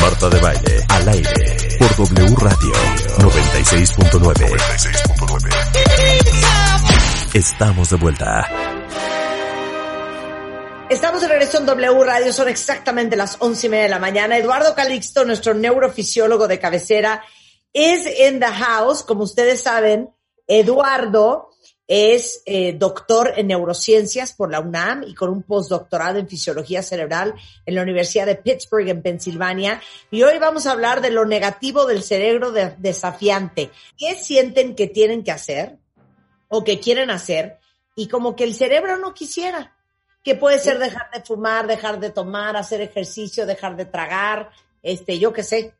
Marta de Baile, al aire, por W Radio 96.9. Estamos de vuelta. Estamos de regreso en W Radio, son exactamente las once y media de la mañana. Eduardo Calixto, nuestro neurofisiólogo de cabecera, es in the house. Como ustedes saben, Eduardo es eh, doctor en neurociencias por la UNAM y con un postdoctorado en fisiología cerebral en la Universidad de Pittsburgh, en Pensilvania. Y hoy vamos a hablar de lo negativo del cerebro de- desafiante. ¿Qué sienten que tienen que hacer o que quieren hacer y como que el cerebro no quisiera? Que puede ser dejar de fumar, dejar de tomar, hacer ejercicio, dejar de tragar, este, yo qué sé.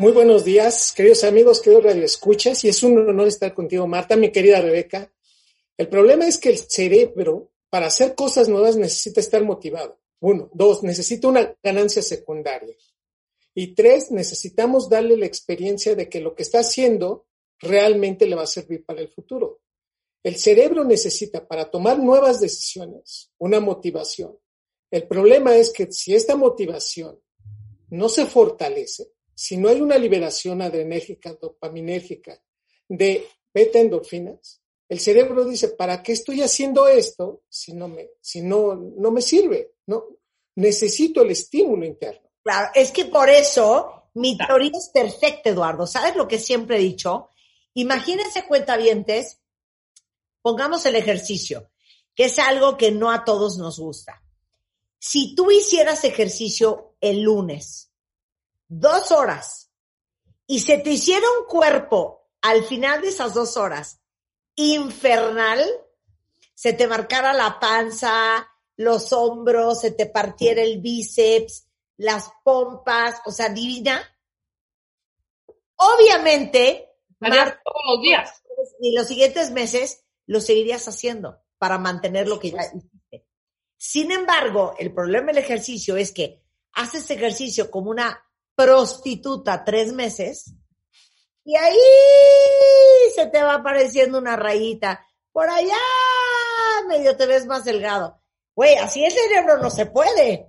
Muy buenos días, queridos amigos, queridos radioescuchas, y es un honor estar contigo, Marta, mi querida Rebeca. El problema es que el cerebro, para hacer cosas nuevas, necesita estar motivado. Uno. Dos, necesita una ganancia secundaria. Y tres, necesitamos darle la experiencia de que lo que está haciendo realmente le va a servir para el futuro. El cerebro necesita, para tomar nuevas decisiones, una motivación. El problema es que si esta motivación no se fortalece, si no hay una liberación adrenérgica, dopaminérgica de beta endorfinas, el cerebro dice, ¿para qué estoy haciendo esto si no me, si no, no me sirve? No, necesito el estímulo interno. Claro, es que por eso mi teoría es perfecta, Eduardo. ¿Sabes lo que siempre he dicho? Imagínense cuentavientes, pongamos el ejercicio, que es algo que no a todos nos gusta. Si tú hicieras ejercicio el lunes, dos horas, y se te hiciera un cuerpo al final de esas dos horas infernal, se te marcara la panza, los hombros, se te partiera el bíceps, las pompas, o sea, divina. Obviamente, Marta, todos los días. y los siguientes meses lo seguirías haciendo para mantener lo que ya hiciste. Sin embargo, el problema del ejercicio es que haces ejercicio como una prostituta tres meses y ahí se te va apareciendo una rayita. Por allá medio te ves más delgado. Güey, así el cerebro no se puede.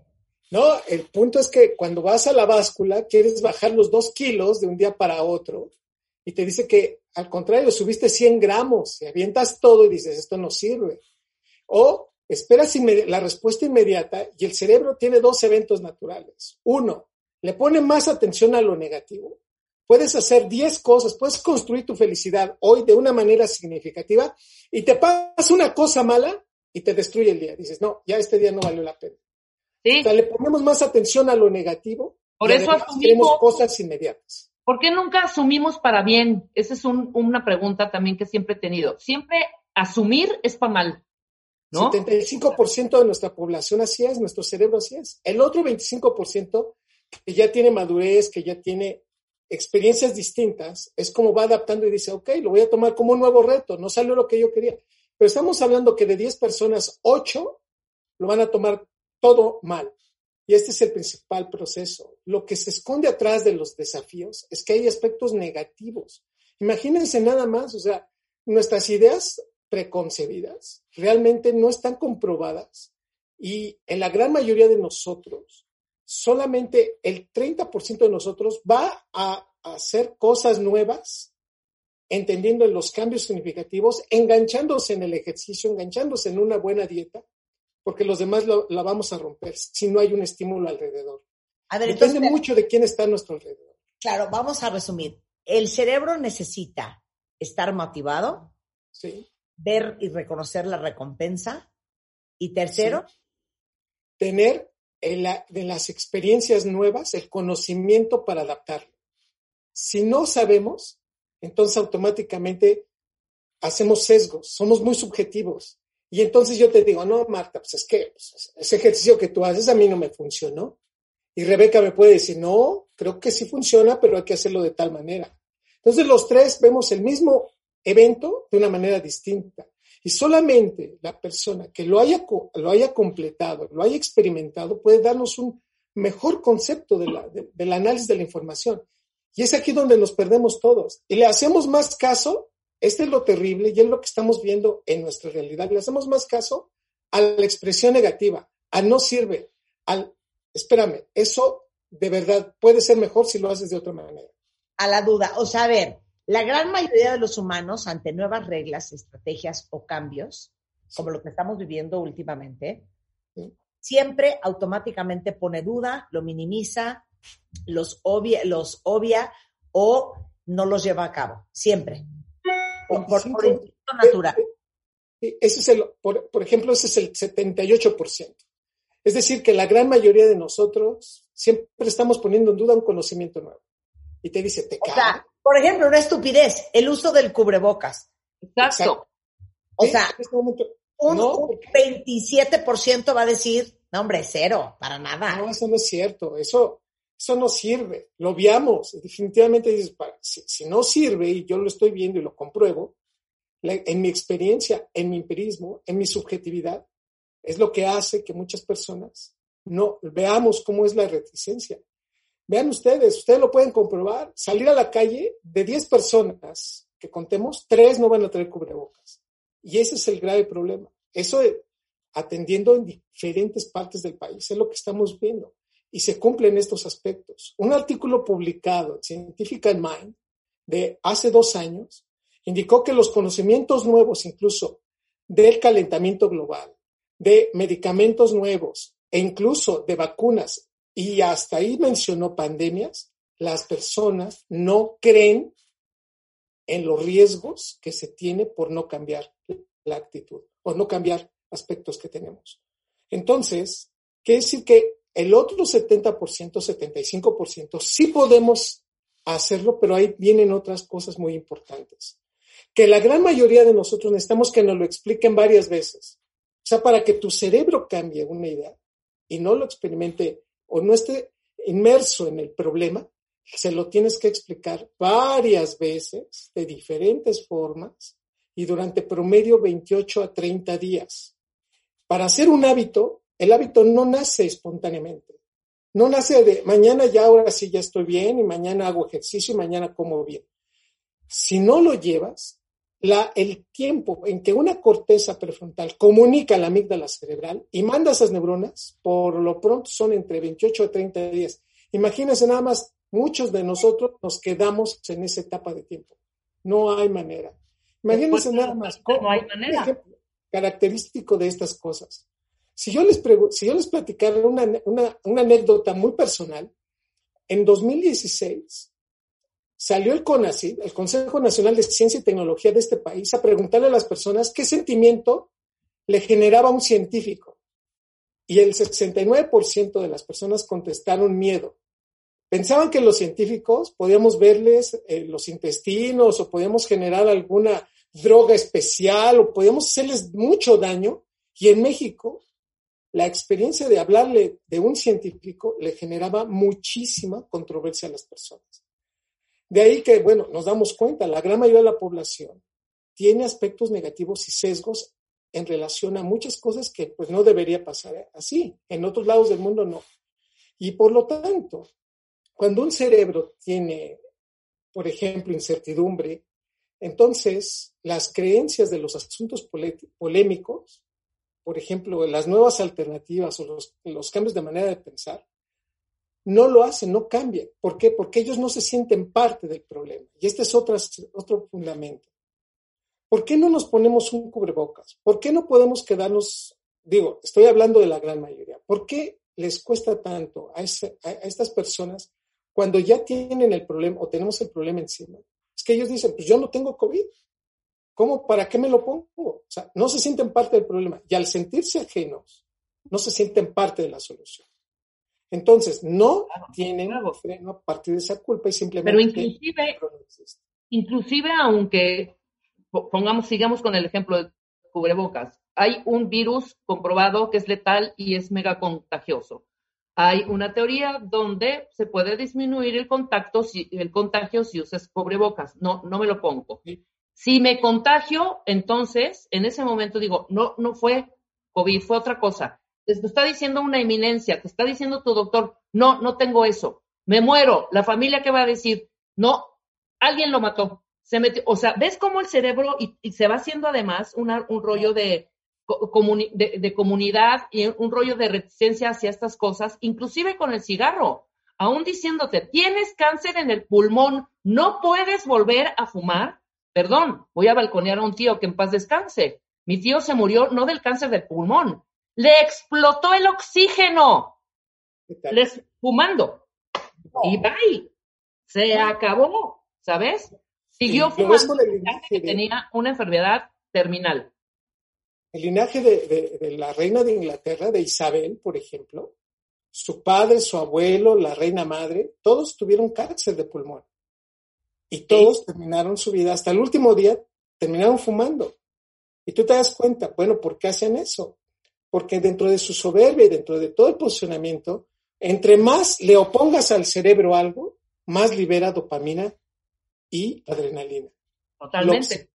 No, el punto es que cuando vas a la báscula, quieres bajar los dos kilos de un día para otro y te dice que al contrario, subiste 100 gramos y avientas todo y dices, esto no sirve. O esperas la respuesta inmediata y el cerebro tiene dos eventos naturales. Uno, le pone más atención a lo negativo. Puedes hacer 10 cosas, puedes construir tu felicidad hoy de una manera significativa y te pasa una cosa mala y te destruye el día. Dices, no, ya este día no valió la pena. ¿sí? O sea, le ponemos más atención a lo negativo. Por y eso asumimos- cosas inmediatas. ¿Por qué nunca asumimos para bien? Esa es un- una pregunta también que siempre he tenido. Siempre asumir es para mal, ¿no? 75% de nuestra población así es, nuestro cerebro así es. El otro 25% que ya tiene madurez, que ya tiene experiencias distintas, es como va adaptando y dice, ok, lo voy a tomar como un nuevo reto, no salió lo que yo quería. Pero estamos hablando que de 10 personas, 8 lo van a tomar todo mal. Y este es el principal proceso. Lo que se esconde atrás de los desafíos es que hay aspectos negativos. Imagínense nada más, o sea, nuestras ideas preconcebidas realmente no están comprobadas y en la gran mayoría de nosotros, solamente el 30% de nosotros va a hacer cosas nuevas, entendiendo los cambios significativos, enganchándose en el ejercicio, enganchándose en una buena dieta, porque los demás lo- la vamos a romper si no hay un estímulo alrededor. A ver, Depende entonces, mucho de quién está a nuestro alrededor. claro, vamos a resumir. El cerebro necesita estar motivado, ¿sí? ver y reconocer la recompensa. Y tercero, tener de las experiencias nuevas el conocimiento para adaptarlo. Si no sabemos, entonces automáticamente hacemos sesgos, somos muy subjetivos. Y entonces yo te digo, no, Marta, pues es que pues, ese ejercicio que tú haces a mí no me funcionó. Y Rebeca me puede decir, no, creo que sí funciona, pero hay que hacerlo de tal manera. Entonces los tres vemos el mismo evento de una manera distinta. Y solamente la persona que lo haya, lo haya completado, lo haya experimentado, puede darnos un mejor concepto de del análisis de la información. Y es aquí donde nos perdemos todos. Y le hacemos más caso, este es lo terrible y es lo que estamos viendo en nuestra realidad, le hacemos más caso a la expresión negativa, a no sirve, al, espérame, eso de verdad puede ser mejor si lo haces de otra manera. A la duda, o sea, a ver, la gran mayoría de los humanos ante nuevas reglas, estrategias o cambios, como lo que estamos viviendo últimamente, siempre automáticamente pone duda, lo minimiza, los obvia, los obvia o no los lleva a cabo. Siempre. Por, por, natural. Ese es el, por, por ejemplo, ese es el 78%. Es decir, que la gran mayoría de nosotros siempre estamos poniendo en duda un conocimiento nuevo. Y te dice, te cae. Por ejemplo, una estupidez, el uso del cubrebocas. Exacto. O sea, este un, 27% va a decir, no, hombre, cero, para nada. No, eso no es cierto, eso, eso no sirve, lo veamos. Definitivamente dices, si, no sirve y yo lo estoy viendo y lo compruebo, en mi experiencia, en mi empirismo, en mi subjetividad, es lo que hace que muchas personas no veamos cómo es la reticencia. Vean ustedes, ustedes lo pueden comprobar. Salir a la calle, de 10 personas que contemos, 3 no van a tener cubrebocas. Y ese es el grave problema. Eso atendiendo en diferentes partes del país, es lo que estamos viendo. Y se cumplen estos aspectos. Un artículo publicado en Scientific Mind de hace dos años indicó que los conocimientos nuevos, incluso del calentamiento global, de medicamentos nuevos e incluso de vacunas y hasta ahí mencionó pandemias, las personas no creen en los riesgos que se tiene por no cambiar la actitud, por no cambiar aspectos que tenemos. Entonces, quiere decir que el otro 70%, 75%, sí podemos hacerlo, pero ahí vienen otras cosas muy importantes. Que la gran mayoría de nosotros necesitamos que nos lo expliquen varias veces. O sea, para que tu cerebro cambie una idea y no lo experimente o no esté inmerso en el problema, se lo tienes que explicar varias veces, de diferentes formas, y durante promedio 28 a 30 días. Para hacer un hábito, el hábito no nace espontáneamente. No nace de mañana ya, ahora sí ya estoy bien, y mañana hago ejercicio y mañana como bien. Si no lo llevas, la, el tiempo en que una corteza prefrontal comunica la amígdala cerebral y manda esas neuronas, por lo pronto son entre 28 a 30 días. Imagínense nada más, muchos de nosotros nos quedamos en esa etapa de tiempo. No hay manera. Imagínense nada más. No hay manera. característico de estas cosas. Si yo les, si yo les platicara una, una, una anécdota muy personal, en 2016 salió el CONACYT, el Consejo Nacional de Ciencia y Tecnología de este país, a preguntarle a las personas qué sentimiento le generaba un científico. Y el 69% de las personas contestaron miedo. Pensaban que los científicos podíamos verles eh, los intestinos o podíamos generar alguna droga especial o podíamos hacerles mucho daño. Y en México, la experiencia de hablarle de un científico le generaba muchísima controversia a las personas. De ahí que, bueno, nos damos cuenta, la gran mayoría de la población tiene aspectos negativos y sesgos en relación a muchas cosas que pues no debería pasar así. En otros lados del mundo no. Y por lo tanto, cuando un cerebro tiene, por ejemplo, incertidumbre, entonces las creencias de los asuntos polémicos, por ejemplo, las nuevas alternativas o los, los cambios de manera de pensar, no lo hacen, no cambian. ¿Por qué? Porque ellos no se sienten parte del problema. Y este es otro, otro fundamento. ¿Por qué no nos ponemos un cubrebocas? ¿Por qué no podemos quedarnos, digo, estoy hablando de la gran mayoría, ¿por qué les cuesta tanto a, a estas personas cuando ya tienen el problema o tenemos el problema encima? Es que ellos dicen, pues yo no tengo COVID. ¿Cómo? ¿Para qué me lo pongo? O sea, no se sienten parte del problema. Y al sentirse ajenos, no se sienten parte de la solución. Entonces, no tienen freno a partir de esa culpa y simplemente... Pero inclusive, inclusive aunque, pongamos, sigamos con el ejemplo de cubrebocas, hay un virus comprobado que es letal y es mega contagioso. hay una teoría donde se puede disminuir el contacto, si, el contagio si usas cubrebocas. No, no me lo pongo. Si me contagio, entonces, en ese momento digo, no, no fue COVID, fue otra cosa. Te está diciendo una eminencia, te está diciendo tu doctor, no, no tengo eso. Me muero. La familia que va a decir, no, alguien lo mató. Se metió, o sea, ves cómo el cerebro y, se va haciendo además un rollo de, de, comunidad y un rollo de reticencia hacia estas cosas, inclusive con el cigarro, aún diciéndote, tienes cáncer en el pulmón, no puedes volver a fumar. Perdón, voy a balconear a un tío que en paz descanse. Mi tío se murió no del cáncer del pulmón, le explotó el oxígeno, les, fumando. Y bye, se acabó, ¿sabes? Siguió fumando que tenía una enfermedad terminal. El linaje de, la reina de Inglaterra, de Isabel, por ejemplo, su padre, su abuelo, la reina madre, todos tuvieron cáncer de pulmón. Y todos terminaron su vida, hasta el último día, terminaron fumando. Y tú te das cuenta, bueno, ¿por qué hacen eso? Porque dentro de su soberbia y dentro de todo el posicionamiento, entre más le opongas al cerebro algo, más libera dopamina y adrenalina. Totalmente.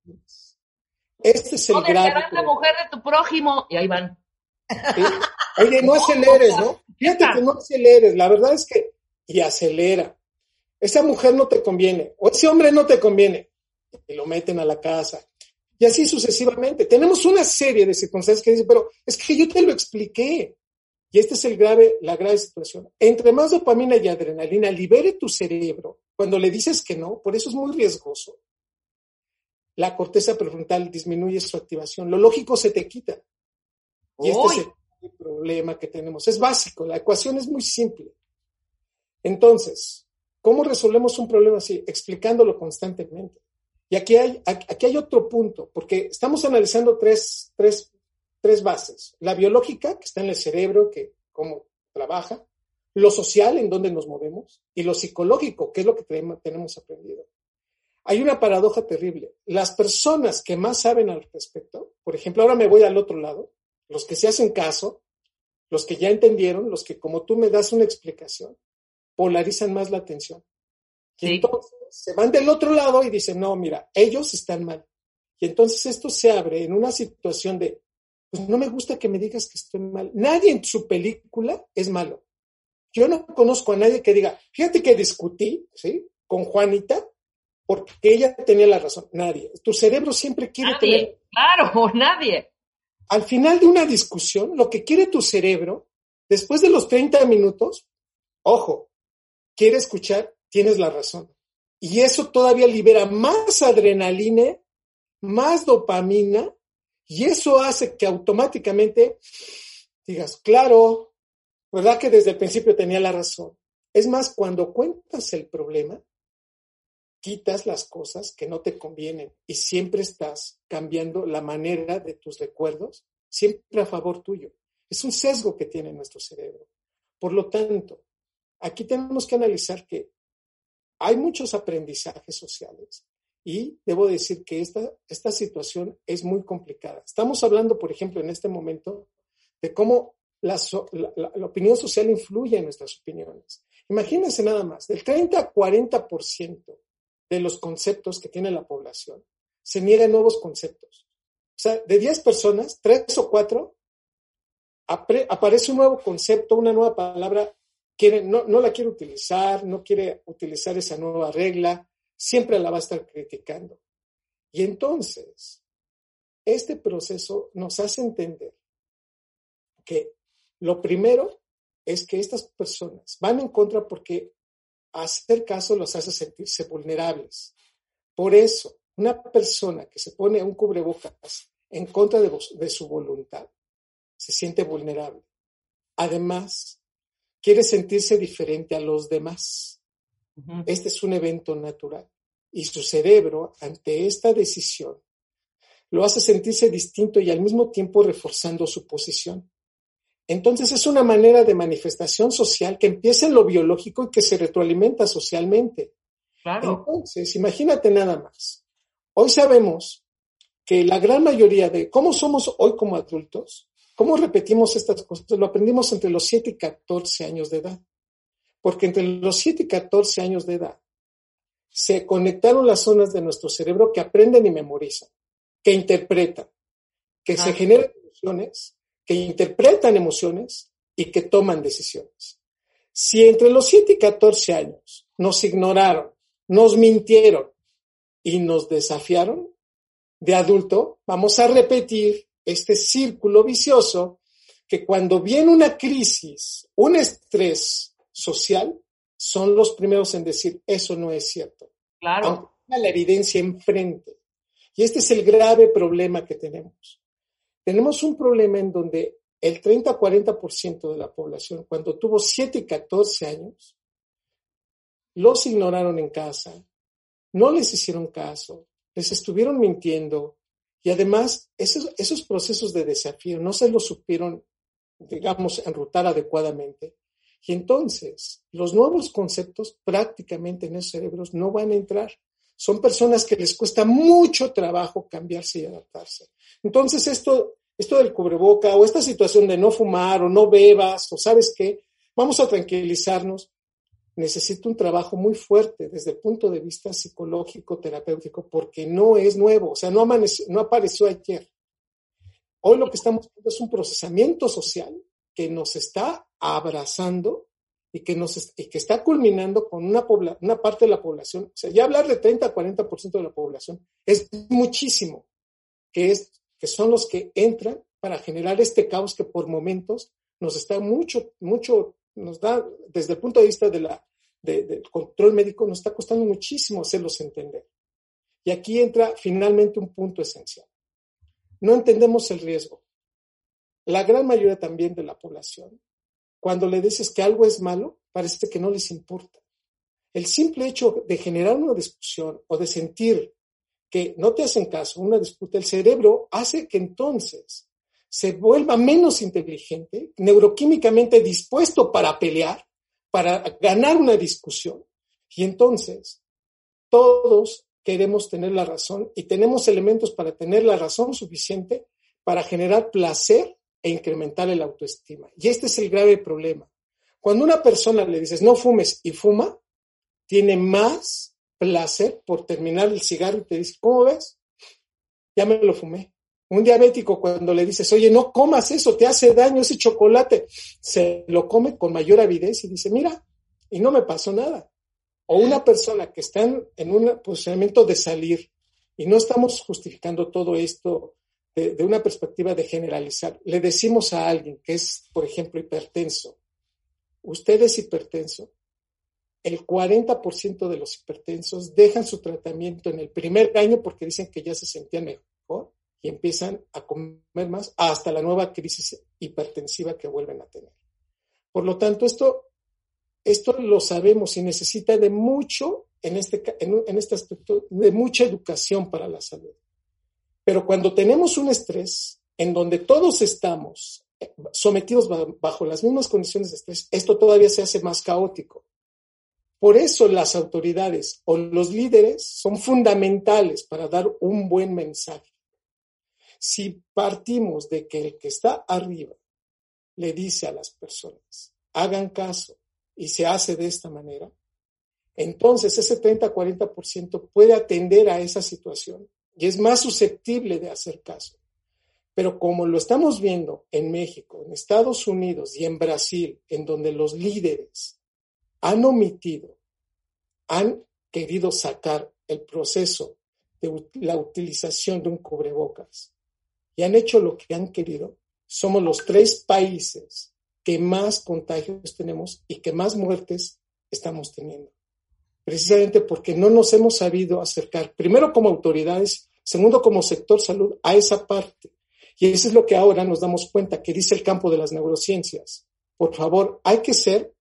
Este es el no la mujer de tu prójimo y ahí van. Oye, no aceleres, ¿no? Fíjate que no aceleres. La verdad es que, y acelera. Esa mujer no te conviene, o ese hombre no te conviene, y lo meten a la casa. Y así sucesivamente. Tenemos una serie de circunstancias que dicen, pero es que yo te lo expliqué. Y esta es el grave, la grave situación. Entre más dopamina y adrenalina libere tu cerebro cuando le dices que no, por eso es muy riesgoso la corteza prefrontal disminuye su activación. Lo lógico se te quita. Y este es el problema que tenemos. Es básico, la ecuación es muy simple. Entonces, ¿cómo resolvemos un problema así? Explicándolo constantemente. Y aquí hay, aquí hay otro punto, porque estamos analizando tres, tres, tres bases. La biológica, que está en el cerebro, que cómo trabaja, lo social, en dónde nos movemos, y lo psicológico, que es lo que tenemos aprendido. Hay una paradoja terrible. Las personas que más saben al respecto, por ejemplo, ahora me voy al otro lado, los que se hacen caso, los que ya entendieron, los que como tú me das una explicación, polarizan más la atención. Y entonces se van del otro lado y dicen, no, mira, ellos están mal. Y entonces esto se abre en una situación de, pues no me gusta que me digas que estoy mal. Nadie en su película es malo. Yo no conozco a nadie que diga, fíjate que discutí, ¿sí? Con Juanita porque ella tenía la razón. Nadie. Tu cerebro siempre quiere nadie, Claro, nadie. Al final de una discusión, lo que quiere tu cerebro, después de los 30 minutos, ojo, quiere escuchar, tienes la razón. Y eso todavía libera más adrenalina, más dopamina, y eso hace que automáticamente digas, claro, ¿verdad que desde el principio tenía la razón? Es más, cuando cuentas el problema, quitas las cosas que no te convienen y siempre estás cambiando la manera de tus recuerdos, siempre a favor tuyo. Es un sesgo que tiene nuestro cerebro. Por lo tanto, aquí tenemos que analizar que hay muchos aprendizajes sociales y debo decir que esta, esta situación es muy complicada. Estamos hablando, por ejemplo, en este momento de cómo la, la opinión social influye en nuestras opiniones. Imagínense nada más, del 30 a 40% de los conceptos que tiene la población. Se niegan nuevos conceptos. O sea, de 10 personas, 3 o 4, aparece un nuevo concepto, una nueva palabra, no la quiere utilizar, no quiere utilizar esa nueva regla, siempre la va a estar criticando. Y entonces, este proceso nos hace entender que lo primero es que estas personas van en contra porque hacer caso los hace sentirse vulnerables. Por eso, una persona que se pone un cubrebocas en contra de, su voluntad se siente vulnerable. Además, quiere sentirse diferente a los demás. Este es un evento natural. Y su cerebro, ante esta decisión, lo hace sentirse distinto y al mismo tiempo reforzando su posición. Entonces es una manera de manifestación social que empieza en lo biológico y que se retroalimenta socialmente. Claro. Entonces, imagínate nada más. Hoy sabemos que la gran mayoría de cómo somos hoy como adultos ¿Cómo repetimos estas cosas? Lo aprendimos entre los 7 y 14 años de edad. Porque entre los 7 y 14 años de edad se conectaron las zonas de nuestro cerebro que aprenden y memorizan, que interpretan, que se generan emociones, que interpretan emociones y que toman decisiones. Si entre los 7 y 14 años nos ignoraron, nos mintieron y nos desafiaron, de adulto vamos a repetir este círculo vicioso que cuando viene una crisis, un estrés social, son los primeros en decir, eso no es cierto. Claro. Aunque tenga la evidencia enfrente. Y este es el grave problema que tenemos. Tenemos un problema en donde el 30-40% de la población, cuando tuvo 7 y 14 años, los ignoraron en casa, no les hicieron caso, les estuvieron mintiendo y además esos, esos procesos de desafío no se los supieron, digamos, enrutar adecuadamente. Y entonces los nuevos conceptos prácticamente en esos cerebros no van a entrar. Son personas que les cuesta mucho trabajo cambiarse y adaptarse. Entonces esto esto del cubreboca o esta situación de no fumar o no bebas o sabes qué, vamos a tranquilizarnos. Necesito un trabajo muy fuerte desde el punto de vista psicológico, terapéutico, porque no es nuevo, o sea, no, amaneció, no apareció ayer. Hoy lo que estamos viendo es un procesamiento social que nos está abrazando y que, nos, y que está culminando con una, una parte de la población. O sea, ya hablar de 30 a 40% de la población es muchísimo, que es que son los que entran para generar este caos que por momentos nos está mucho, mucho, nos da, desde el punto de vista del control médico, nos está costando muchísimo hacerlos entender. Y aquí entra finalmente un punto esencial. No entendemos el riesgo. La gran mayoría también de la población, cuando le dices que algo es malo, parece que no les importa. El simple hecho de generar una discusión o de sentir que no te hacen caso, una disputa, el cerebro hace que entonces se vuelva menos inteligente, neuroquímicamente dispuesto para pelear, para ganar una discusión. Y entonces todos queremos tener la razón y tenemos elementos para tener la razón suficiente para generar placer e incrementar el autoestima. Y este es el grave problema. Cuando una persona le dices no fumes y fuma, tiene más placer por terminar el cigarro y te dice, ¿cómo ves? Ya me lo fumé. Un diabético cuando le dices, oye, no comas eso, te hace daño ese chocolate, se lo come con mayor avidez y dice, mira, y no me pasó nada. O una persona que está en, un posicionamiento de salir y no estamos justificando todo esto de, una perspectiva de generalizar. Le decimos a alguien que es, por ejemplo, hipertenso, usted es hipertenso, el 40% de los hipertensos dejan su tratamiento en el primer año porque dicen que ya se sentían mejor y empiezan a comer más hasta la nueva crisis hipertensiva que vuelven a tener. Por lo tanto, esto, esto lo sabemos y necesita de mucho, en este, en este aspecto, de mucha educación para la salud. Pero cuando tenemos un estrés en donde todos estamos sometidos bajo las mismas condiciones de estrés, esto todavía se hace más caótico por eso las autoridades o los líderes son fundamentales para dar un buen mensaje. Si partimos de que el que está arriba le dice a las personas, hagan caso y se hace de esta manera, entonces ese 30-40% puede atender a esa situación y es más susceptible de hacer caso. Pero como lo estamos viendo en México, en Estados Unidos y en Brasil, en donde los líderes han omitido, han querido sacar el proceso de la utilización de un cubrebocas y han hecho lo que han querido. Somos los tres países que más contagios tenemos y que más muertes estamos teniendo. Precisamente porque no nos hemos sabido acercar, primero como autoridades, segundo como sector salud, a esa parte. Y eso es lo que ahora nos damos cuenta que dice el campo de las neurociencias. Por favor, hay que ser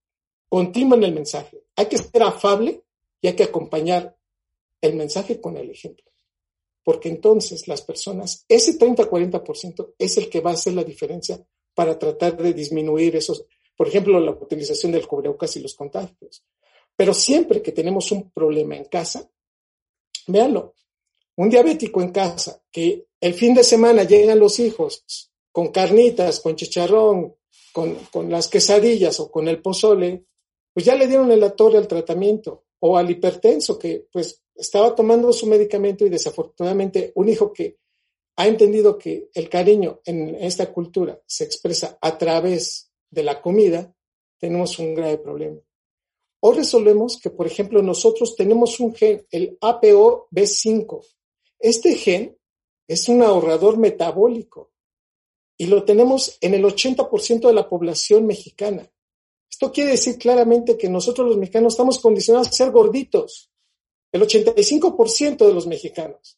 continúa en el mensaje. Hay que ser afable y hay que acompañar el mensaje con el ejemplo. Porque entonces las personas, ese 30-40% es el que va a hacer la diferencia para tratar de disminuir esos, por ejemplo, la utilización del cubrebocas y los contagios. Pero siempre que tenemos un problema en casa, véanlo, un diabético en casa, que el fin de semana llegan los hijos con carnitas, con chicharrón, con, con las quesadillas o con el pozole, pues ya le dieron en la torre al tratamiento o al hipertenso que pues estaba tomando su medicamento y desafortunadamente un hijo que ha entendido que el cariño en esta cultura se expresa a través de la comida, tenemos un grave problema. O resolvemos que, por ejemplo, nosotros tenemos un gen, el APOB5. Este gen es un ahorrador metabólico y lo tenemos en el 80% de la población mexicana. Esto quiere decir claramente que nosotros los mexicanos estamos condicionados a ser gorditos, el 85% de los mexicanos.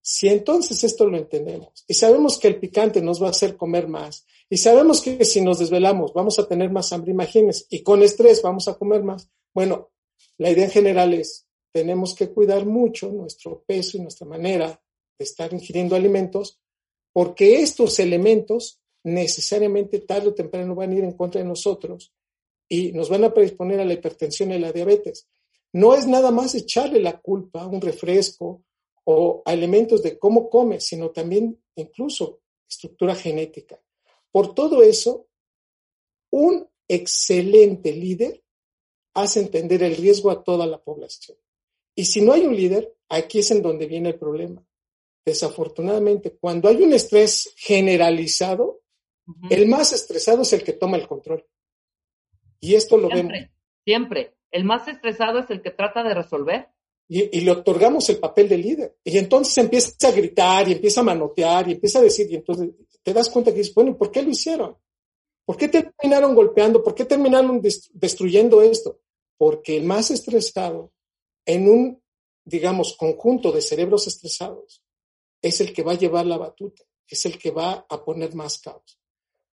Si entonces esto lo entendemos y sabemos que el picante nos va a hacer comer más y sabemos que si nos desvelamos vamos a tener más hambre, imagínense, y con estrés vamos a comer más, bueno, la idea en general es, tenemos que cuidar mucho nuestro peso y nuestra manera de estar ingiriendo alimentos porque estos elementos necesariamente tarde o temprano van a ir en contra de nosotros y nos van a predisponer a la hipertensión y la diabetes. No es nada más echarle la culpa a un refresco o a elementos de cómo come, sino también incluso estructura genética. Por todo eso, un excelente líder hace entender el riesgo a toda la población. Y si no hay un líder, aquí es en donde viene el problema. Desafortunadamente, cuando hay un estrés generalizado, el más estresado es el que toma el control. Y esto lo siempre, vemos. Siempre. El más estresado es el que trata de resolver. Y, y, le otorgamos el papel de líder. Y entonces empieza a gritar y empieza a manotear y empieza a decir, y entonces te das cuenta que dices, bueno, ¿por qué lo hicieron? ¿Por qué terminaron golpeando? ¿Por qué terminaron destruyendo esto? Porque el más estresado en un, digamos, conjunto de cerebros estresados es el que va a llevar la batuta, es el que va a poner más caos.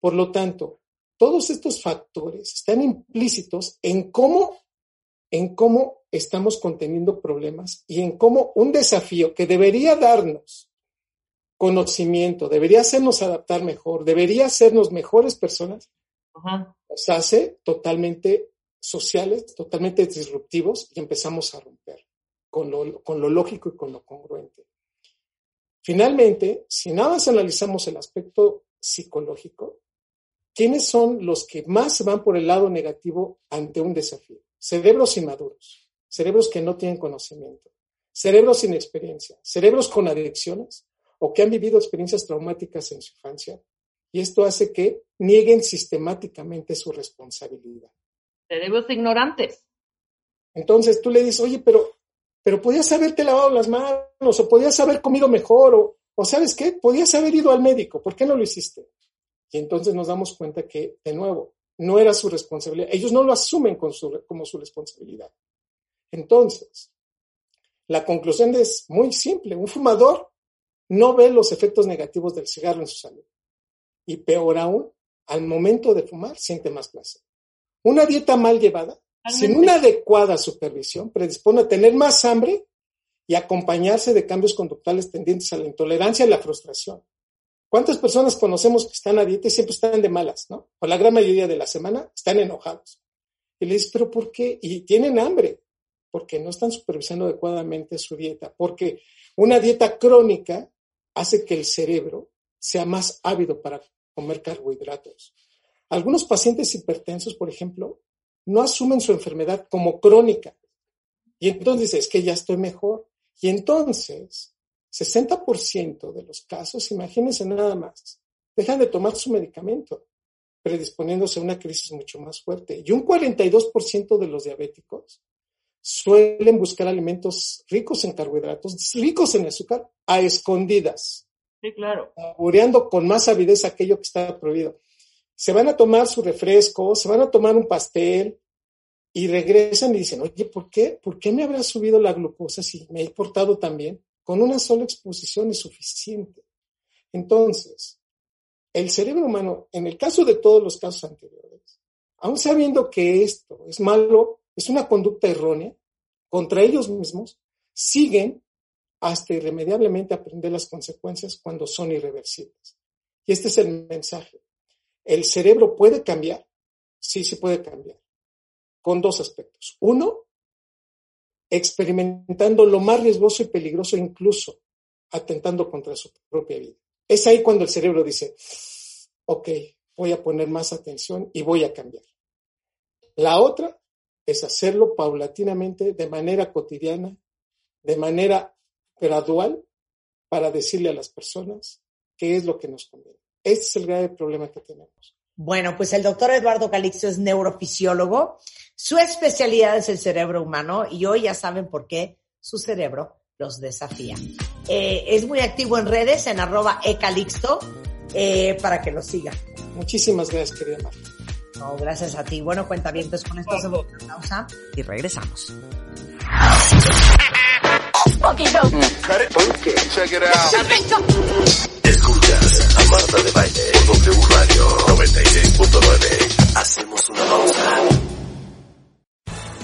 Por lo tanto, todos estos factores están implícitos en cómo, en cómo estamos conteniendo problemas y en cómo un desafío que debería darnos conocimiento, debería hacernos adaptar mejor, debería hacernos mejores personas, Ajá. nos hace totalmente sociales, totalmente disruptivos y empezamos a romper con lo, con lo lógico y con lo congruente. Finalmente, si nada más analizamos el aspecto psicológico, ¿quiénes son los que más van por el lado negativo ante un desafío? Cerebros inmaduros, cerebros que no tienen conocimiento, cerebros sin experiencia, cerebros con adicciones o que han vivido experiencias traumáticas en su infancia. Y esto hace que nieguen sistemáticamente su responsabilidad. Cerebros ignorantes. Entonces tú le dices, oye, pero, pero podías haberte lavado las manos o podías haber comido mejor o, o sabes qué, podías haber ido al médico, ¿por qué no lo hiciste? Y entonces nos damos cuenta que, de nuevo, no era su responsabilidad. Ellos no lo asumen con su, como su responsabilidad. Entonces, la conclusión es muy simple. Un fumador no ve los efectos negativos del cigarro en su salud. Y peor aún, al momento de fumar, siente más placer. Una dieta mal llevada, sin una adecuada supervisión, predispone a tener más hambre y acompañarse de cambios conductuales tendientes a la intolerancia y la frustración. ¿Cuántas personas conocemos que están a dieta y siempre están de malas, no? O la gran mayoría de la semana están enojados. Y le dices, ¿pero por qué? Y tienen hambre, porque no están supervisando adecuadamente su dieta, porque una dieta crónica hace que el cerebro sea más ávido para comer carbohidratos. Algunos pacientes hipertensos, por ejemplo, no asumen su enfermedad como crónica. Y entonces es que ya estoy mejor. Y entonces 60% de los casos, imagínense nada más, dejan de tomar su medicamento, predisponiéndose a una crisis mucho más fuerte. Y un 42% de los diabéticos suelen buscar alimentos ricos en carbohidratos, ricos en azúcar, a escondidas. Sí, claro. Saboreando con más avidez aquello que está prohibido. Se van a tomar su refresco, se van a tomar un pastel y regresan y dicen, oye, ¿por qué? ¿Por qué me habrá subido la glucosa si me he portado tan bien? Con una sola exposición es suficiente. Entonces, el cerebro humano, en el caso de todos los casos anteriores, aun sabiendo que esto es malo, es una conducta errónea contra ellos mismos, siguen hasta irremediablemente aprender las consecuencias cuando son irreversibles. Y este es el mensaje. ¿El cerebro puede cambiar? Sí, se puede cambiar. Con dos aspectos. Uno, experimentando lo más riesgoso y peligroso, incluso atentando contra su propia vida. Es ahí cuando el cerebro dice, ok, voy a poner más atención y voy a cambiar. La otra es hacerlo paulatinamente, de manera cotidiana, de manera gradual, para decirle a las personas qué es lo que nos conviene. Este es el grave problema que tenemos. Bueno, pues el doctor Eduardo Calixto es neurofisiólogo. Su especialidad es el cerebro humano y hoy ya saben por qué su cerebro los desafía. Eh, es muy activo en redes, en arroba ecalixto, eh, para que lo sigan. Muchísimas gracias, querida Marta. No, gracias a ti. Bueno, cuenta bien, entonces con esto hacemos una pausa y regresamos. Escuchas a Marta de Baile por W Radio 96.9. Hacemos una pausa.